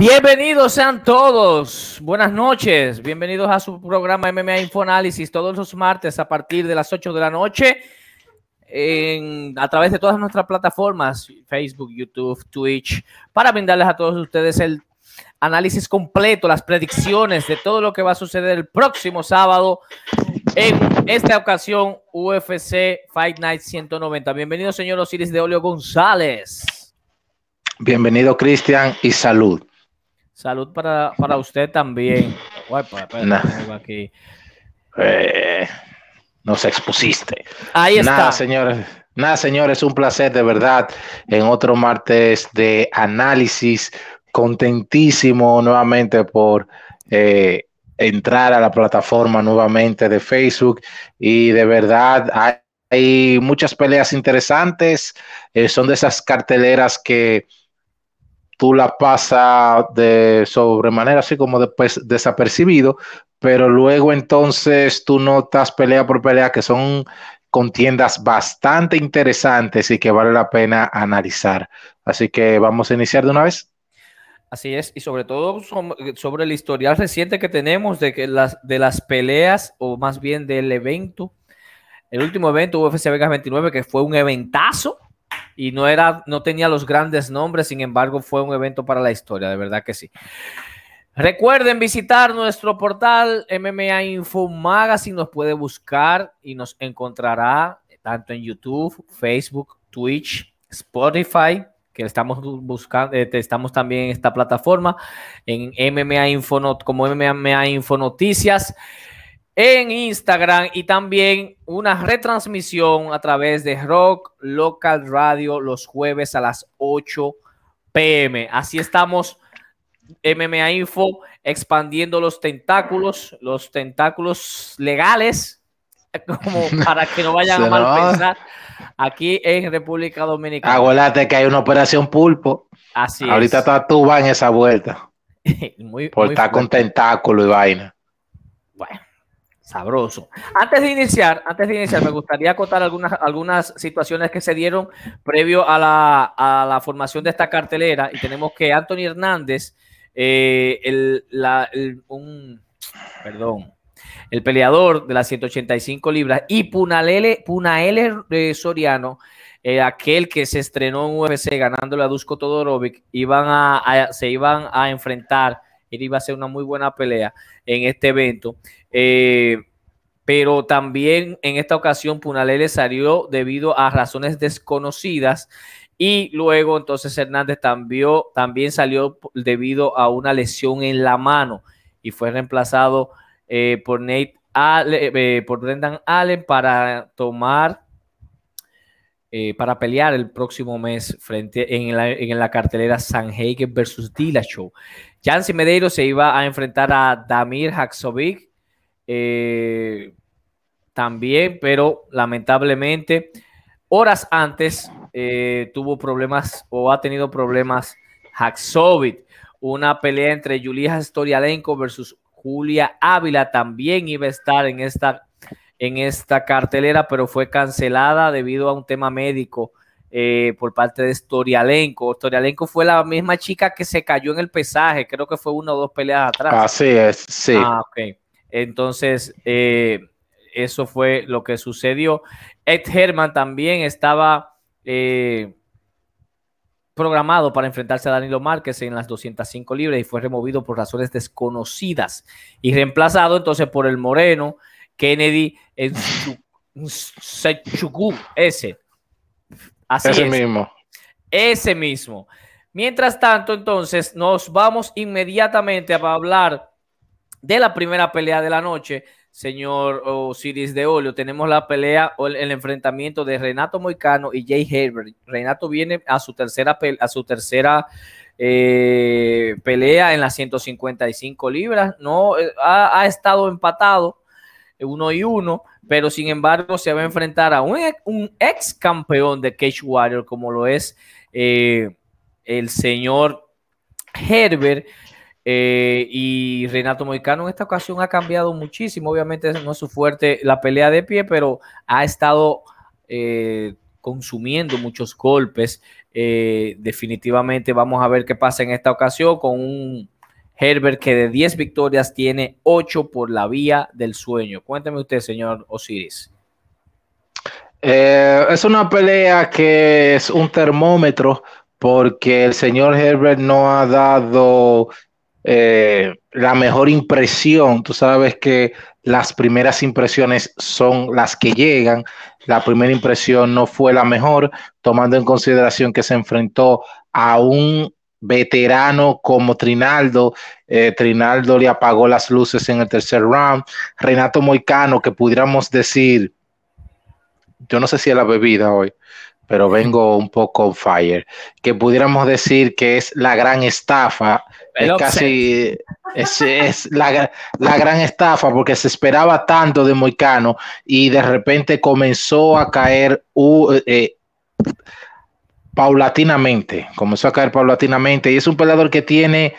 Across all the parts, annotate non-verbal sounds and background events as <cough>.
Bienvenidos sean todos. Buenas noches. Bienvenidos a su programa MMA Infoanálisis todos los martes a partir de las 8 de la noche a través de todas nuestras plataformas, Facebook, YouTube, Twitch, para brindarles a todos ustedes el análisis completo, las predicciones de todo lo que va a suceder el próximo sábado en esta ocasión UFC Fight Night 190. Bienvenido, señor Osiris de Olio González. Bienvenido, Cristian, y salud. Salud para, usted también. aquí. Eh, nos expusiste. Ahí está. Nada, señores. Nada, señores, un placer de verdad en otro martes de análisis. Contentísimo nuevamente por eh, entrar a la plataforma nuevamente de Facebook y de verdad hay, muchas peleas interesantes. Eh, son de esas carteleras que tú la pasas de sobremanera, así como después desapercibido, pero luego entonces tú notas pelea por pelea que son contiendas bastante interesantes y que vale la pena analizar. Así que vamos a iniciar de una vez. Así es, y sobre todo sobre el historial reciente que tenemos de que las de las peleas, o más bien del evento, el último evento UFC Vegas 29, que fue un eventazo, y no era, no tenía los grandes nombres, sin embargo, fue un evento para la historia, de verdad que sí. Recuerden visitar nuestro portal MMA Info Magazine, nos puede buscar y nos encontrará tanto en YouTube, Facebook, Twitch, Spotify, que estamos buscando, eh, estamos también en esta plataforma, en MMA Info, como MMA Info Noticias en Instagram y también una retransmisión a través de Rock Local Radio los jueves a las 8 pm. Así estamos, MMA Info, expandiendo los tentáculos, los tentáculos legales, <laughs> como <laughs> para que no vayan a mal pensar aquí en República Dominicana. Acuérdate que hay una operación pulpo. Así Ahorita está tú en esa vuelta. <laughs> muy, por estar con tentáculo y vaina. Sabroso. Antes de iniciar, antes de iniciar, me gustaría acotar algunas, algunas situaciones que se dieron previo a la, formación de esta cartelera. Y tenemos que Anthony Hernández, eh, el, un, perdón, el peleador de las 185 libras, y Punalele, Punaele eh, Soriano, eh, aquel que se estrenó en UFC ganándole a Dusko Todorovic, a, se iban a enfrentar. Iba a ser una muy buena pelea en este evento. Eh, pero también en esta ocasión Punalele salió debido a razones desconocidas y luego entonces Hernández también, también salió debido a una lesión en la mano y fue reemplazado eh, por Nate eh, por Brendan Allen para tomar para pelear el próximo mes frente en la, en la cartelera Sanhagen versus Dillashaw. Jancy Medeiros se iba a enfrentar a Damir Haksovic eh, también, pero lamentablemente horas antes eh, tuvo problemas o ha tenido problemas Haxovit. Una pelea entre Julia Storialenko versus Julia Ávila también iba a estar en esta, en esta cartelera, pero fue cancelada debido a un tema médico eh, por parte de Storialenko. Storialenko fue la misma chica que se cayó en el pesaje, creo que fue una o dos peleas atrás. Así es, sí. Ah, ok. Entonces, eh, eso fue lo que sucedió. Ed Herman también estaba eh, programado para enfrentarse a Danilo Márquez en las 205 libras y fue removido por razones desconocidas y reemplazado entonces por el moreno Kennedy en ese. Así ese mismo. Ese mismo. Mientras tanto, entonces, nos vamos inmediatamente a hablar de la primera pelea de la noche, señor Osiris de Olio. Tenemos la pelea o el, enfrentamiento de Renato Moicano y Jay Herbert. Renato viene a su tercera, a su tercera eh, pelea en las 155 libras. No eh, ha, estado empatado uno y uno, pero sin embargo se va a enfrentar a un, ex campeón de Cage Warrior como lo es eh, el señor Herbert. Eh, y Renato Moicano en esta ocasión ha cambiado muchísimo. Obviamente no es su fuerte la pelea de pie, pero ha estado eh, consumiendo muchos golpes. Eh, definitivamente vamos a ver qué pasa en esta ocasión con un Herbert que de 10 victorias tiene 8 por la vía del sueño. Cuénteme usted, señor Osiris. Eh, es una pelea que es un termómetro porque el señor Herbert no ha dado eh, la mejor impresión. Tú sabes que las primeras impresiones son las que llegan. La primera impresión no fue la mejor, tomando en consideración que se enfrentó a un veterano como Trinaldo. Eh, Trinaldo le apagó las luces en el tercer round. Renato Moicano, que pudiéramos decir, yo no sé si es la bebida hoy, pero vengo un poco on fire, que pudiéramos decir que es la gran estafa, es casi, es, la, gran estafa porque se esperaba tanto de Moicano y de repente comenzó a caer eh, paulatinamente, comenzó a caer paulatinamente y es un peleador que tiene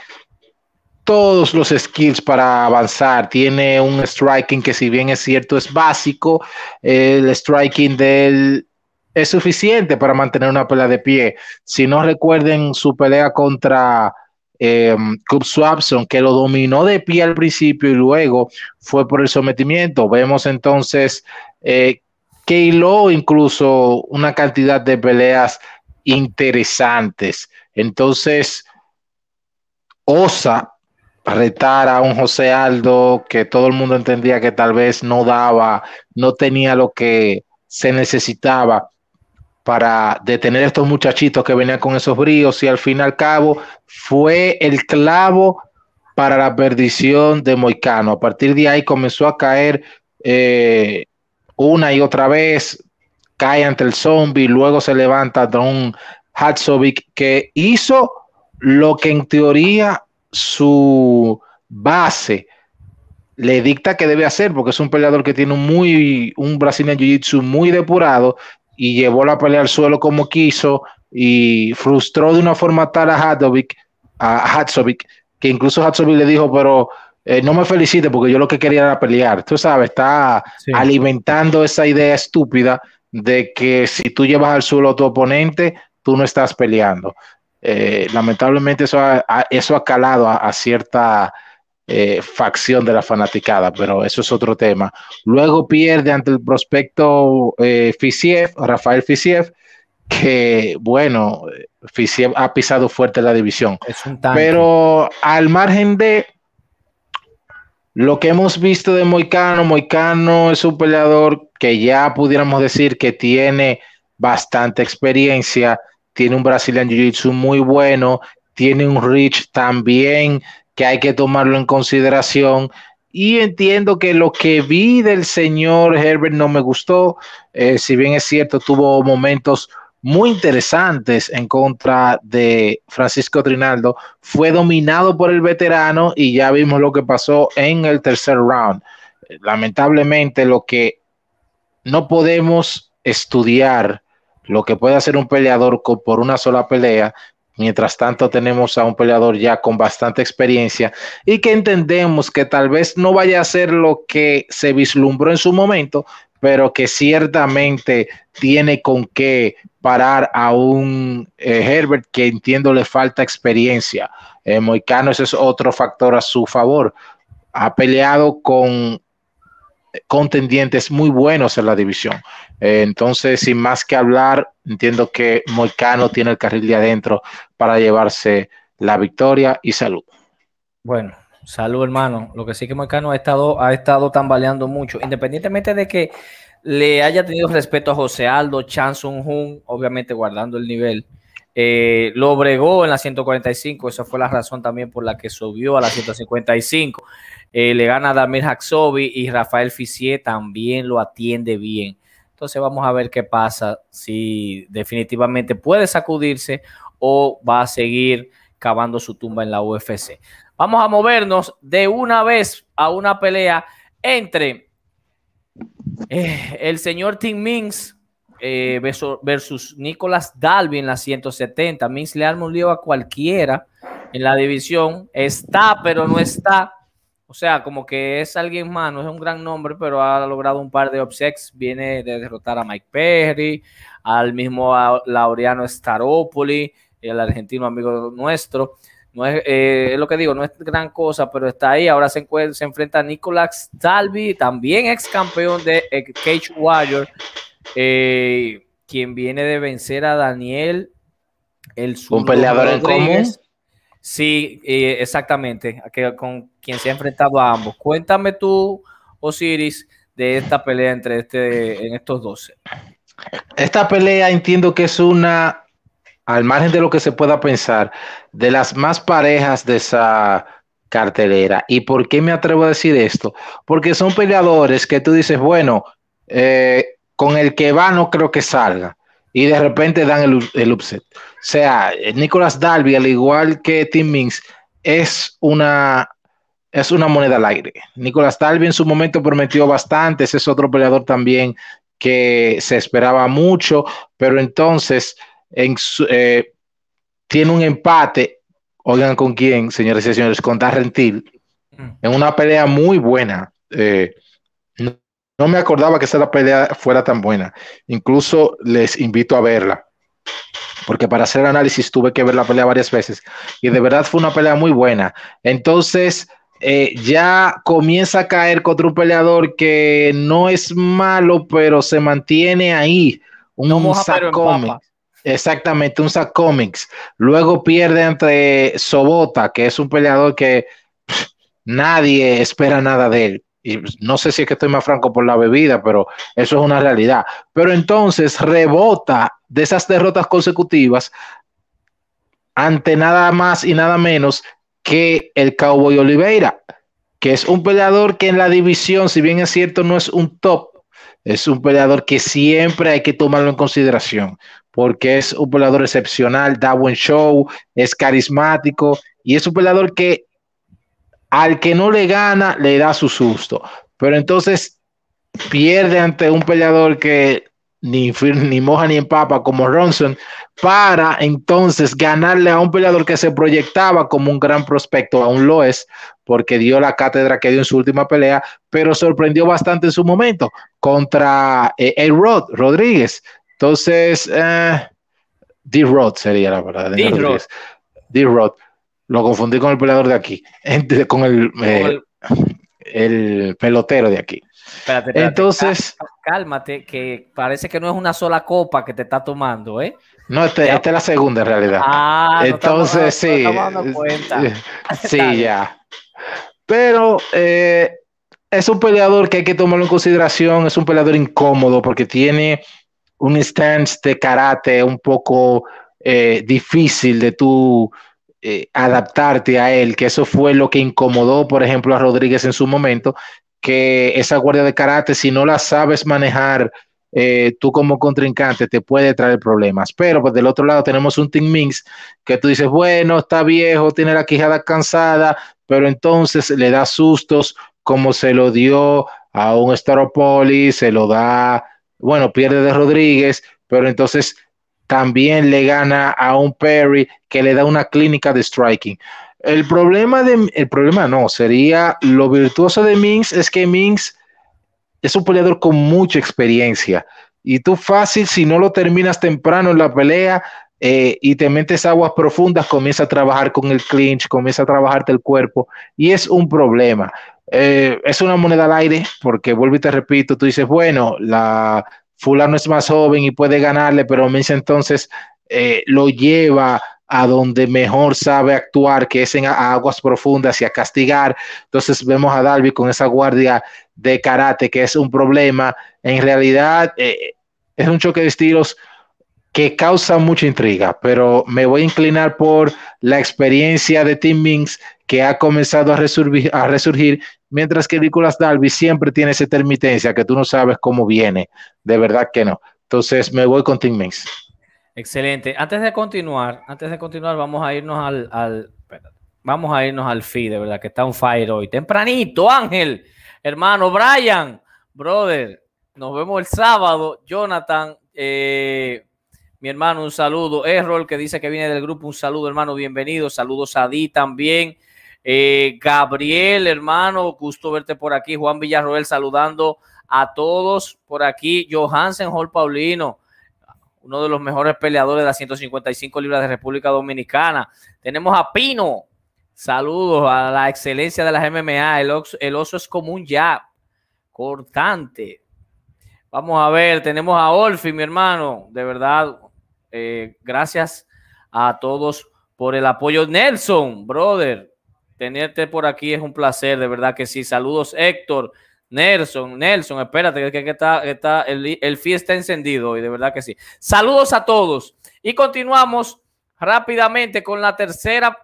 todos los skills para avanzar. Tiene un striking que si bien es cierto es básico, el striking del es suficiente para mantener una pelea de pie. Si no recuerden su pelea contra eh, Swapson, que lo dominó de pie al principio y luego fue por el sometimiento. Vemos entonces eh, que hiló incluso una cantidad de peleas interesantes. Entonces, osa retar a un José Aldo que todo el mundo entendía que tal vez no daba, no tenía lo que se necesitaba para detener a estos muchachitos que venían con esos bríos y al fin y al cabo fue el clavo para la perdición de Moicano. A partir de ahí comenzó a caer eh, una y otra vez, cae ante el zombie, luego se levanta Don Hatsovic que hizo lo que en teoría su base le dicta que debe hacer, porque es un peleador que tiene un muy, un brasileño jiu-jitsu muy depurado y llevó la pelea al suelo como quiso y frustró de una forma tal a Hatsovic, a que incluso Hatsovic le dijo, pero eh, no me felicite porque yo lo que quería era pelear. Tú sabes, está alimentando esa idea estúpida de que si tú llevas al suelo a tu oponente, tú no estás peleando. Eh, lamentablemente eso ha, eso ha calado a cierta eh, facción de la fanaticada, pero eso es otro tema. Luego pierde ante el prospecto eh, Fisiev, Rafael Fisiev, que bueno, Fisiev ha pisado fuerte la división. pero al margen de lo que hemos visto de Moicano, Moicano es un peleador que ya pudiéramos decir que tiene bastante experiencia, tiene un Brazilian Jiu-Jitsu muy bueno, tiene un reach también que hay que tomarlo en consideración. Y entiendo que lo que vi del señor Herbert no me gustó, eh, si bien es cierto, tuvo momentos muy interesantes en contra de Francisco Trinaldo, fue dominado por el veterano y ya vimos lo que pasó en el tercer round. Lamentablemente lo que no podemos estudiar lo que puede hacer un peleador por una sola pelea Mientras tanto, tenemos a un peleador ya con bastante experiencia y que entendemos que tal vez no vaya a ser lo que se vislumbró en su momento, pero que ciertamente tiene con qué parar a un eh, Herbert que entiendo le falta experiencia. Eh, Moicano, ese es otro factor a su favor. Ha peleado con contendientes muy buenos en la división. Eh, entonces, sin más que hablar, entiendo que Moicano tiene el carril de adentro para llevarse la victoria y salud. Bueno, salud hermano. Lo que sí que Moicano ha estado, ha estado tambaleando mucho, independientemente de que le haya tenido respeto a José Aldo, Chan Sung Hun, obviamente guardando el nivel. Eh, lo bregó en la 145, esa fue la razón también por la que subió a la 155. Eh, le gana a Damir Haxobi y Rafael Fisier también lo atiende bien. Entonces vamos a ver qué pasa, si definitivamente puede sacudirse o va a seguir cavando su tumba en la UFC. Vamos a movernos de una vez a una pelea entre eh, el señor Tim Mings eh, versus Nicolas Dalby en la 170. Mings le arma un lío a cualquiera en la división. Está, pero no está. O sea, como que es alguien más, no es un gran nombre, pero ha logrado un par de upsets. Viene de derrotar a Mike Perry, al mismo Laureano Staropoli, el argentino amigo nuestro. No es, eh, lo que digo, no es gran cosa, pero está ahí. Ahora se, se enfrenta a Nicolás Talvi, también ex campeón de eh, Cage Warrior, eh, quien viene de vencer a Daniel, el Un peleador en común. Sí, exactamente, con quien se ha enfrentado a ambos. Cuéntame tú, Osiris, de esta pelea entre este, en estos 12. Esta pelea entiendo que es una, al margen de lo que se pueda pensar, de las más parejas de esa cartelera. ¿Y por qué me atrevo a decir esto? Porque son peleadores que tú dices, bueno, eh, con el que va no creo que salga. Y de repente dan el, el upset. O sea, Nicolas Dalby, al igual que Tim Mings, es una, es una moneda al aire. Nicolas Dalby en su momento prometió bastante, ese es otro peleador también que se esperaba mucho, pero entonces en eh, tiene un empate, oigan con quién, señores y señores, con Darrentil, mm. en una pelea muy buena. Eh, no, me acordaba que esa pelea fuera tan buena. Incluso les invito a verla, porque para hacer análisis tuve que ver la pelea varias veces y de verdad fue una pelea muy buena. Entonces, eh, ya comienza a caer contra un peleador que no es malo, pero se mantiene ahí. Un no Exactamente, un Zack Comics. Luego pierde entre Sobota, que es un peleador que nadie espera nada de él. Y no sé si es que estoy más franco por la bebida, pero eso es una realidad. Pero entonces rebota de esas derrotas consecutivas ante nada más y nada menos que el Cowboy Oliveira, que es un peleador que en la división, si bien es cierto, no es un top, es un peleador que siempre hay que tomarlo en consideración, porque es un peleador excepcional, da buen show, es carismático y es un peleador que al que no le gana le da su susto. Pero entonces pierde ante un peleador que ni, ni moja ni empapa como Ronson, para entonces ganarle a un peleador que se proyectaba como un gran prospecto, aún lo es, porque dio la cátedra que dio en su última pelea, pero sorprendió bastante en su momento contra eh, Rod Rodríguez. Entonces, eh, D-Rod sería la verdad. D-Rod. Lo confundí con el peleador de aquí, <laughs> con el, eh, el pelotero de aquí. Espérate, Entonces, cálmate, que parece que no es una sola copa que te está tomando, ¿eh? No, este, esta es la segunda en realidad. Ah, Entonces, sí. sí, <laughs> ya. Pero eh, es un peleador que hay que tomarlo en consideración, es un peleador incómodo porque tiene un stance de karate un poco eh, difícil de tú eh, adaptarte a él, que eso fue lo que incomodó, por ejemplo, a Rodríguez en su momento, que esa guardia de karate, si no la sabes manejar, eh, tú como contrincante te puede traer problemas. Pero pues del otro lado tenemos un Team Minx que tú dices, bueno, está viejo, tiene la quijada cansada, pero entonces le da sustos como se lo dio a un Staropoli, se lo da, bueno, pierde de Rodríguez, pero entonces también le gana a un Perry que le da una clínica de striking. El problema de, el problema no, sería lo virtuoso de Minx es que Minx es un peleador con mucha experiencia y tú fácil, si no lo terminas temprano en la pelea eh, y te metes aguas profundas, comienza a trabajar con el clinch, comienza a trabajarte el cuerpo y es un problema. Eh, es una moneda al aire porque vuelvo y te repito, tú dices, bueno, la fulano es más joven y puede ganarle, pero Minx entonces eh, lo lleva a donde mejor sabe actuar, que es en aguas profundas y a castigar. Entonces vemos a Dalby con esa guardia de karate, que es un problema. En realidad eh, es un choque de estilos que causa mucha intriga, pero me voy a inclinar por la experiencia de Tim Minks, que ha comenzado a resurgir, a resurgir mientras que Nicolas Dalby siempre tiene esa intermitencia que tú no sabes cómo viene. De verdad que no. Entonces me voy con Tim Minks. Excelente. Antes de continuar, antes de continuar, vamos a irnos al, vamos a irnos al feed, de verdad, que está un fire hoy. Tempranito, Ángel, hermano, Brian, brother, nos vemos el sábado. Jonathan, eh, mi hermano, un saludo. Errol, que dice que viene del grupo, un saludo, hermano, bienvenido. Saludos a Di también. Eh, Gabriel, hermano, gusto verte por aquí. Juan Villarroel saludando a todos por aquí. Johansen Hall Paulino, uno de los mejores peleadores de las 155 libras de República Dominicana. Tenemos a Pino. Saludos a la excelencia de las MMA. El oso, es como un jab cortante. Vamos a ver, tenemos a Olfi, mi hermano. De verdad, eh, gracias a todos por el apoyo. Nelson, brother, tenerte por aquí es un placer, de verdad que sí. Saludos, Héctor. Nelson, Nelson, espérate, que, está, está, el, el está encendido y de verdad que sí. Saludos a todos. Y continuamos rápidamente con la tercera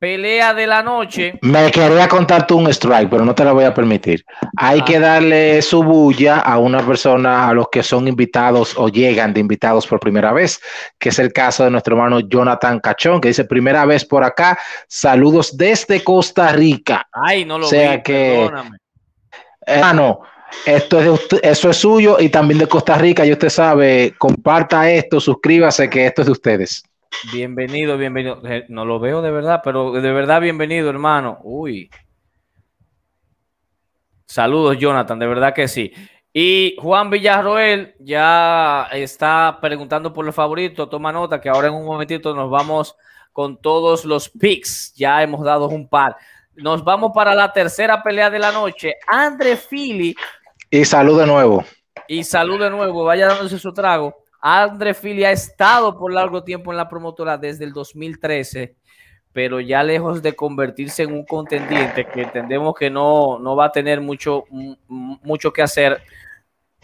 pelea de la noche. Me quería contarte un strike, pero no te lo voy a permitir. Hay que ah. darle su bulla a una persona, a los que son invitados o llegan de invitados por primera vez, que es el caso de nuestro hermano Jonathan Cachón, que dice primera vez por acá, saludos desde Costa Rica. Ay, no lo sea que, perdóname. Hermano, esto es eso es suyo y también de Costa Rica, y usted sabe, comparta esto, suscríbase que esto es de ustedes. Bienvenido, bienvenido. Eh, no lo veo de verdad, pero de verdad bienvenido, hermano. Uy. Saludos, Jonathan, de verdad que sí. Y Juan Villarroel ya está preguntando por los favoritos. Toma nota que ahora en un momentito nos vamos con todos los picks. Ya hemos dado un par. Nos vamos para la tercera pelea de la noche. André Fili. Y salud de nuevo. Y salud de nuevo. Vaya dándose su trago. André Fili ha estado por largo tiempo en la promotora desde el 2013, pero ya lejos de convertirse en un contendiente que entendemos que no, no va a tener mucho, mucho que hacer.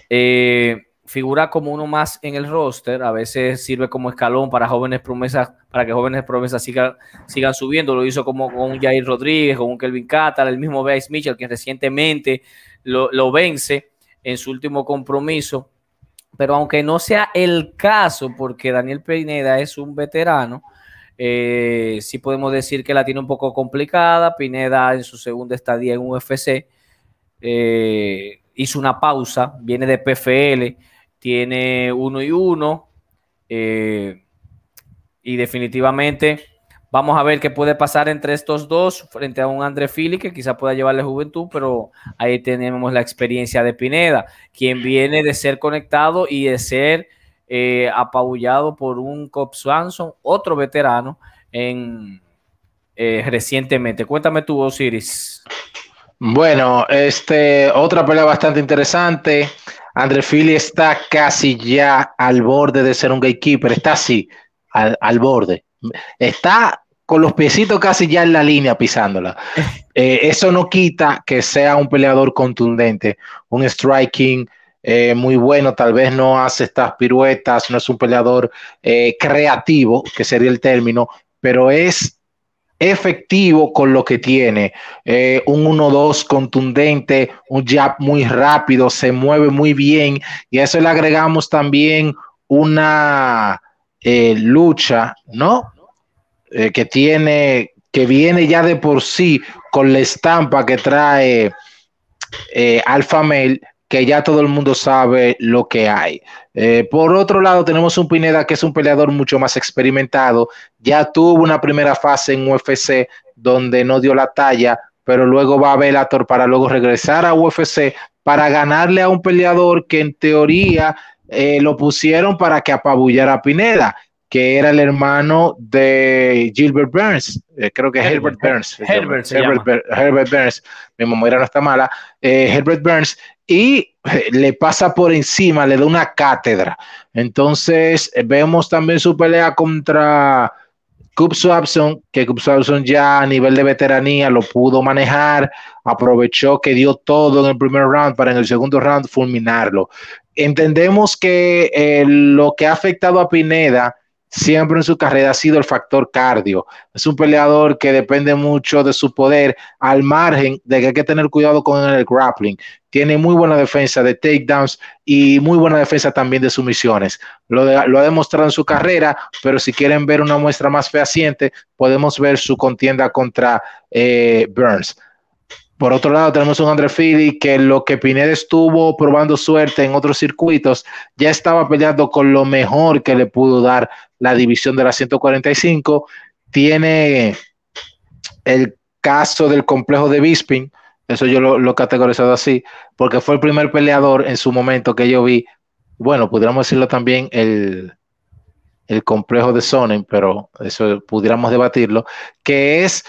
Eh, figura como uno más en el roster, a veces sirve como escalón para jóvenes promesas, para que jóvenes promesas sigan, sigan subiendo, lo hizo como con Jair Rodríguez, con un Kelvin Catar, el mismo Bryce Mitchell, que recientemente lo vence en su último compromiso pero aunque no sea el caso, porque Daniel Pineda es un veterano, eh, sí podemos decir que la tiene un poco complicada. Pineda en su segunda estadía en UFC eh, hizo una pausa, viene de PFL, tiene uno y uno, eh, y definitivamente Vamos a ver qué puede pasar entre estos dos frente a un André Fili que quizá pueda llevarle juventud, pero ahí tenemos la experiencia de Pineda, quien viene de ser conectado y de ser eh, apabullado por un Cop Swanson, otro veterano, en, eh, recientemente. Cuéntame tú, Osiris. Bueno, este, otra pelea bastante interesante. André Fili está casi ya al borde de ser un gatekeeper, está así, al, al borde. Está con los piecitos casi ya en la línea pisándola. <laughs> Eh, eso no quita que sea un peleador contundente, un striking eh, muy bueno, tal vez no hace estas piruetas, no es un peleador eh, creativo, que sería el término, pero es efectivo con lo que tiene. un 1-2 contundente, un jab muy rápido, se mueve muy bien y a eso le agregamos también una lucha, ¿no? Eh, que tiene, que viene ya de por sí con la estampa que trae eh, Alpha Mail, que ya todo el mundo sabe lo que hay. Eh, por otro lado, tenemos un Pineda que es un peleador mucho más experimentado, ya tuvo una primera fase en UFC donde no dio la talla, pero luego va a Bellator para luego regresar a UFC para ganarle a un peleador que en teoría lo pusieron para que apabullara a Pineda que era el hermano de Gilbert Burns, eh, creo que Herbert, Burns. Herbert, Herbert, Burns, mi memoria no está mala, eh, Herbert Burns, y eh, le pasa por encima, le da una cátedra. Entonces, vemos también su pelea contra Cub Swapson, que Cub Swapson ya a nivel de veteranía lo pudo manejar, aprovechó que dio todo en el primer round para en el segundo round fulminarlo. Entendemos que lo que ha afectado a Pineda, siempre en su carrera ha sido el factor cardio. Es un peleador que depende mucho de su poder, al margen de que hay que tener cuidado con el grappling. Tiene muy buena defensa de takedowns y muy buena defensa también de sumisiones. Lo, ha demostrado en su carrera, pero si quieren ver una muestra más fehaciente, podemos ver su contienda contra eh, Burns. Por otro lado, tenemos un André Fili que lo que Pineda estuvo probando suerte en otros circuitos, ya estaba peleando con lo mejor que le pudo dar la división de la 145. Tiene el caso del complejo de Bisping, eso yo lo, he categorizado así, porque fue el primer peleador en su momento que yo vi, bueno, pudiéramos decirlo también el, el complejo de Sonnen, pero eso pudiéramos debatirlo, que es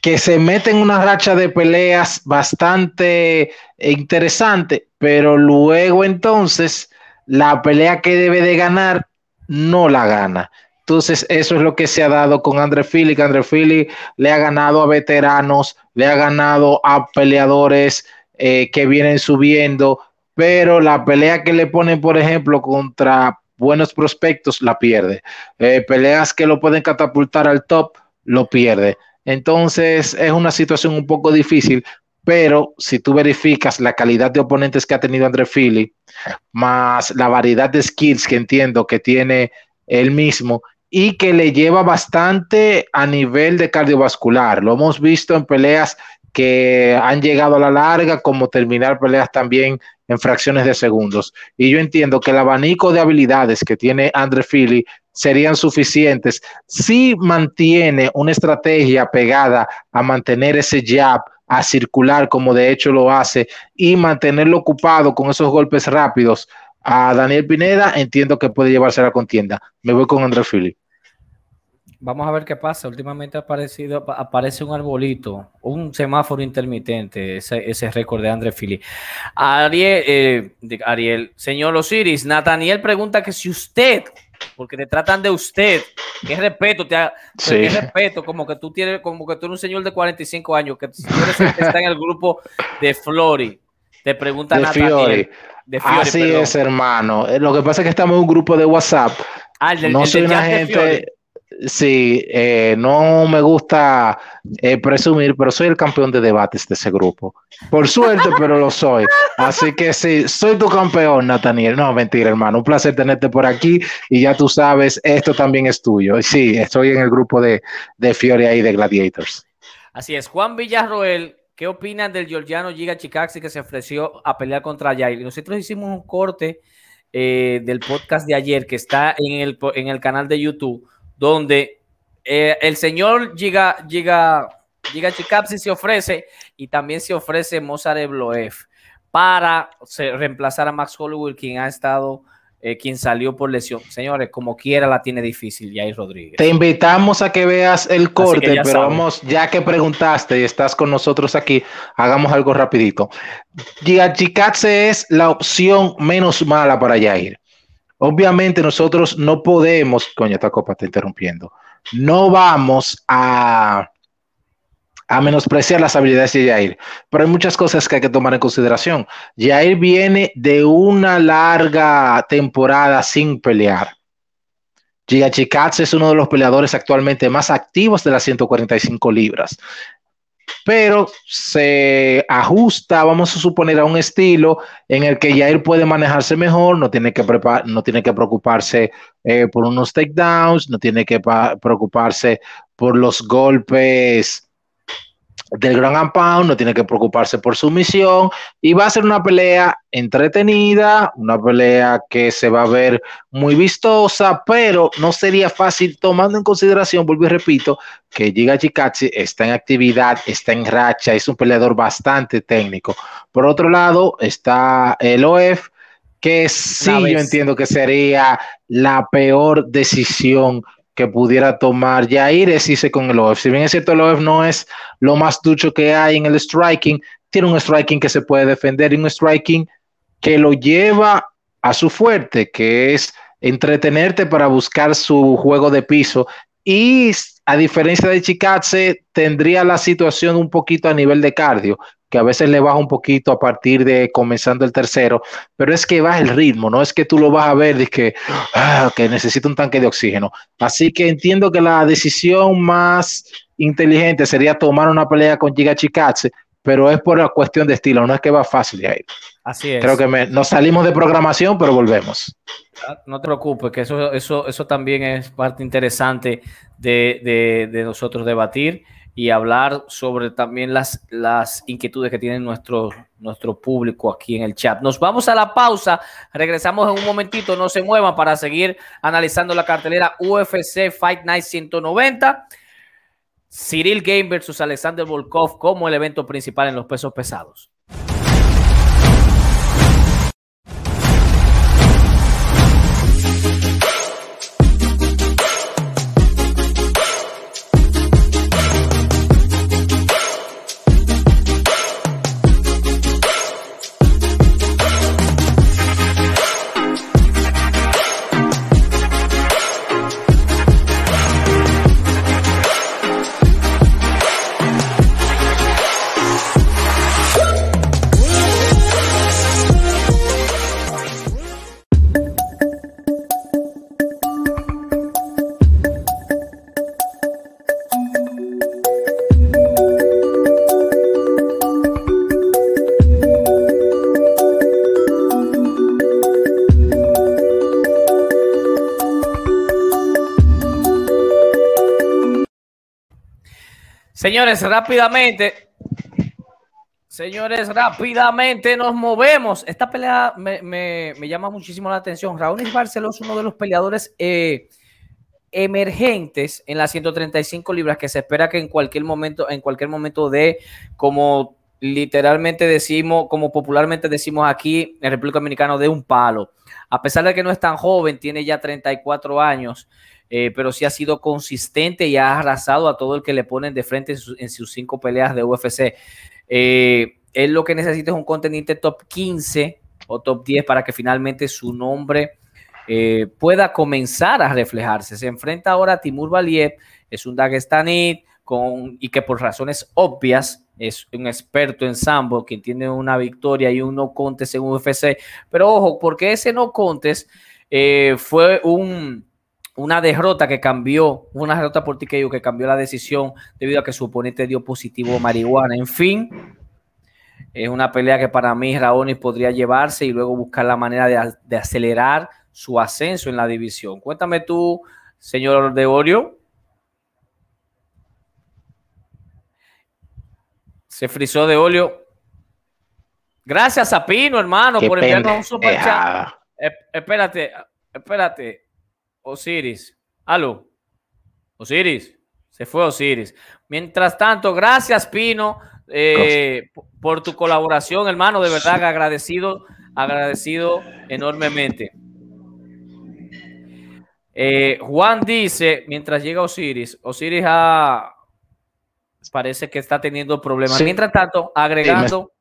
que se mete en una racha de peleas bastante interesante, pero luego entonces la pelea que debe de ganar no la gana. Entonces, eso es lo que se ha dado con Andre Philly, que Andre Philly le ha ganado a veteranos, le ha ganado a peleadores eh, que vienen subiendo, pero la pelea que le ponen, por ejemplo, contra buenos prospectos, la pierde. Eh, peleas que lo pueden catapultar al top, lo pierde. Entonces, es una situación un poco difícil, pero si tú verificas la calidad de oponentes que ha tenido Andre Philly, más la variedad de skills que entiendo que tiene él mismo, y que le lleva bastante a nivel de cardiovascular. Lo hemos visto en peleas que han llegado a la larga, como terminar peleas también en fracciones de segundos. Y yo entiendo que el abanico de habilidades que tiene Andre Philly serían suficientes si mantiene una estrategia pegada a mantener ese jab, a circular como de hecho lo hace y mantenerlo ocupado con esos golpes rápidos. A Daniel Pineda entiendo que puede llevarse a la contienda. Me voy con Andre Philly. Vamos a ver qué pasa. Últimamente ha aparecido, aparece un arbolito, un semáforo intermitente, ese, ese récord de André Fili. Ariel, eh, Ariel, señor Osiris, Nathaniel pregunta que si usted, porque te tratan de usted, qué respeto, te qué respeto, como que tú tienes, como que tú eres un señor de 45 años, que tú eres el que está en el grupo de Flori. Te pregunta de Nathaniel. De Fiori, Así es, hermano. Eh, lo que pasa es que estamos en un grupo de WhatsApp. Ah, no soy una gente Sí, eh, no me gusta eh, presumir, pero soy el campeón de debates de ese grupo. Por suerte, <laughs> pero lo soy. Así que sí, soy tu campeón, Nathaniel. No, mentira, hermano. Un placer tenerte por aquí y ya tú sabes, esto también es tuyo. Sí, estoy en el grupo de, de Fiore ahí de Gladiators. Así es. Juan Villarroel, ¿qué opinan del georgiano Giga Chicaxi que se ofreció a pelear contra Jair? Nosotros hicimos un corte eh, del podcast de ayer que está en el, en el canal de YouTube donde eh, el señor Giga, Giga, Giga Chikapsi se ofrece y también se ofrece Mozart Bloef para reemplazar a Max Holloway, quien ha estado, eh, quien salió por lesión. Señores, como quiera la tiene difícil Jair Rodríguez. Te invitamos a que veas el corte, pero vamos, ya que preguntaste y estás con nosotros aquí, hagamos algo rapidito. Giga es la opción menos mala para Jair. Obviamente nosotros no podemos, coño, esta copa está interrumpiendo, no vamos a, a menospreciar las habilidades de Jair, pero hay muchas cosas que hay que tomar en consideración. Jair viene de una larga temporada sin pelear. Giga es uno de los peleadores actualmente más activos de las 145 libras pero se ajusta, vamos a suponer, a un estilo en el que Jair puede manejarse mejor, no tiene que, no tiene que preocuparse eh, por unos takedowns, no tiene que preocuparse por los golpes del Gran Pound, no tiene que preocuparse por su misión y va a ser una pelea entretenida, una pelea que se va a ver muy vistosa, pero no sería fácil tomando en consideración, vuelvo y repito, que Giga Chikatsi está en actividad, está en racha, es un peleador bastante técnico. Por otro lado, está el OF, que sí yo entiendo que sería la peor decisión que pudiera tomar Jair es irse con el OF. Si bien es cierto, el OF no es lo más ducho que hay en el striking, tiene un striking que se puede defender y un striking que lo lleva a su fuerte, que es entretenerte para buscar su juego de piso. Y a diferencia de Chikatse, tendría la situación un poquito a nivel de cardio, que a veces le baja un poquito a partir de comenzando el tercero, pero es que baja el ritmo, no es que tú lo vas a ver y que, ah, que necesita un tanque de oxígeno. Así que entiendo que la decisión más inteligente sería tomar una pelea con Giga Chikatse, pero es por la cuestión de estilo, no es que va fácil de ahí. Así es. Creo que nos salimos de programación, pero volvemos. Ah, no te preocupes, que eso, eso, eso también es parte interesante de, de nosotros debatir y hablar sobre también las, las inquietudes que tiene nuestro, nuestro público aquí en el chat. Nos vamos a la pausa, regresamos en un momentito, no se muevan para seguir analizando la cartelera UFC Fight Night 190. Cyril Game versus Alexander Volkov como el evento principal en los pesos pesados. Señores, rápidamente, señores, rápidamente nos movemos. Esta pelea me, llama muchísimo la atención. Raúl Barceló es uno de los peleadores eh, emergentes en las 135 libras que se espera que en cualquier momento, en cualquier momento de, como literalmente decimos, como popularmente decimos aquí en República Dominicana, de un palo. A pesar de que no es tan joven, tiene ya 34 años. Eh, pero sí ha sido consistente y ha arrasado a todo el que le ponen de frente en, sus cinco peleas de UFC. Eh, él lo que necesita es un contendiente top 15 o top 10 para que finalmente su nombre eh, pueda comenzar a reflejarse. Se enfrenta ahora a Timur Valiev, es un Dagestaní con, y que por razones obvias es un experto en sambo, quien tiene una victoria y un no contest en UFC. Pero ojo, porque ese no contest fue un una derrota que cambió, una derrota por TKO que cambió la decisión debido a que su oponente dio positivo marihuana. En fin, es una pelea que para mí Raonis podría llevarse y luego buscar la manera de, acelerar su ascenso en la división. Cuéntame tú, señor De Orio. Se frizó de óleo. Gracias a Pino, hermano, por enviarnos un super chat. espérate, espérate. Osiris. Aló. Osiris. Se fue Osiris. Mientras tanto, gracias, Pino, eh, por tu colaboración, hermano. De verdad, agradecido, agradecido enormemente. Eh, Juan dice, mientras llega Osiris, Osiris parece que está teniendo problemas. Mientras tanto, agregando,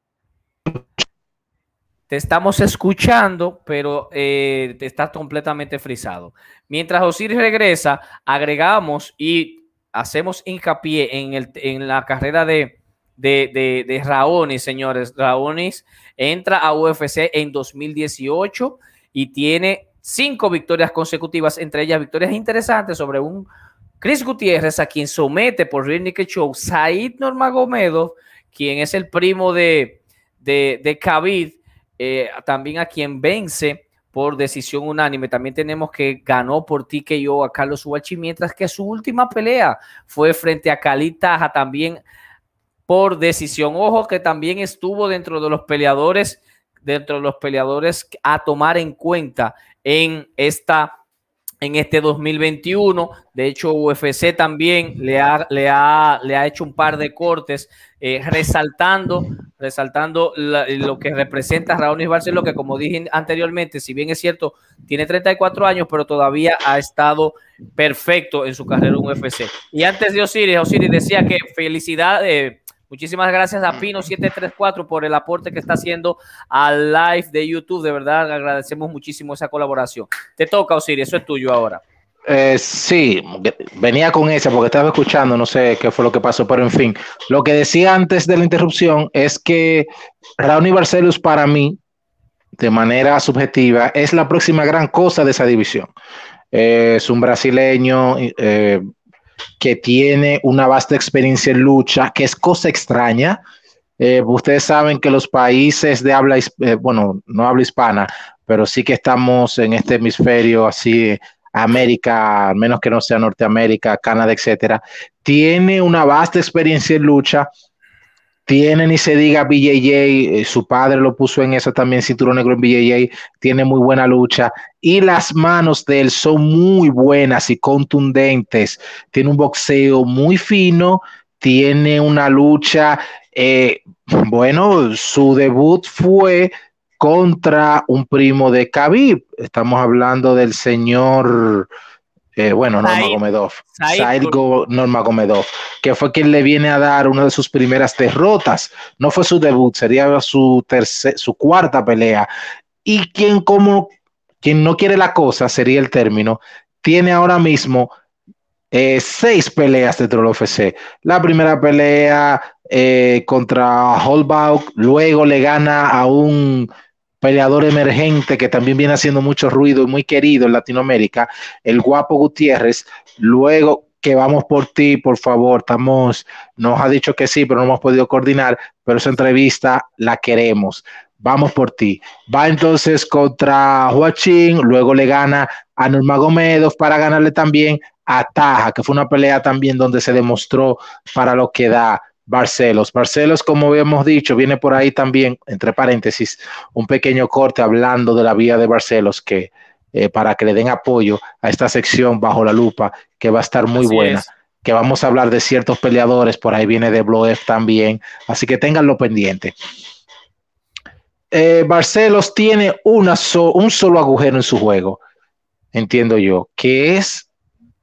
te estamos escuchando, pero eh, te estás completamente frisado. Mientras Osiris regresa, agregamos y hacemos hincapié en, el, en la carrera de, de, de, Raonis, señores. Raonis entra a UFC en 2018 y tiene cinco victorias consecutivas, entre ellas victorias interesantes sobre un Chris Gutiérrez, a quien somete por Ridnick Show, Said Normagomedov, quien es el primo de, de, de Khabib, eh, también a quien vence por decisión unánime. También tenemos que ganó por TKO a Carlos Huachi, mientras que su última pelea fue frente a Khalid Taja, también por decisión. Ojo que también estuvo dentro de los peleadores, dentro de los peleadores a tomar en cuenta en esta en este 2021. De hecho, UFC también le ha, le ha, le ha hecho un par de cortes eh, resaltando, resaltando lo que representa Raúl Barceló, que como dije anteriormente, si bien es cierto, tiene 34 años, pero todavía ha estado perfecto en su carrera en UFC. Y antes de Osiris, Osiris decía que felicidades. Muchísimas gracias a Pino734 por el aporte que está haciendo al live de YouTube. De verdad, agradecemos muchísimo esa colaboración. Te toca, Osiris, eso es tuyo ahora. Eh, sí, venía con esa porque estaba escuchando, no sé qué fue lo que pasó, pero en fin, lo que decía antes de la interrupción es que Raúl Barcelos para mí, de manera subjetiva, es la próxima gran cosa de esa división. es un brasileño, eh, que tiene una vasta experiencia en lucha, que es cosa extraña. Eh, ustedes saben que los países de habla, eh, bueno, no habla hispana, pero sí que estamos en este hemisferio así, América, al menos que no sea Norteamérica, Canadá, etcétera, tiene una vasta experiencia en lucha tiene ni se diga BJJ, eh, su padre lo puso en eso también, cinturón negro en BJJ, tiene muy buena lucha y las manos de él son muy buenas y contundentes, tiene un boxeo muy fino, tiene una lucha, eh, bueno, su debut fue contra un primo de Khabib, estamos hablando del señor eh, bueno, Norma Gomedov, Norma Gomedov, que fue quien le viene a dar una de sus primeras derrotas. No fue su debut, sería su, su cuarta pelea. Y quien, como quien no quiere la cosa, sería el término, tiene ahora mismo eh, seis peleas de del UFC. La primera pelea eh, contra Holbaugh, luego le gana a un peleador emergente que también viene haciendo mucho ruido y muy querido en Latinoamérica, el guapo Gutiérrez, luego que vamos por ti, por favor, estamos, nos ha dicho que sí, pero no hemos podido coordinar, pero esa entrevista la queremos. Vamos por ti. Va entonces contra Joaquín, luego le gana a Nurmagomedov para ganarle también a Taja, que fue una pelea también donde se demostró para lo que da Barcelos. Barcelos, como habíamos dicho, viene por ahí también, entre paréntesis, un pequeño corte hablando de la vía de Barcelos, que eh, para que le den apoyo a esta sección bajo la lupa, que va a estar muy buena. Que vamos a hablar de ciertos peleadores, por ahí viene de Bloef también, así que ténganlo pendiente. Eh, Barcelos tiene una un solo agujero en su juego, entiendo yo, que es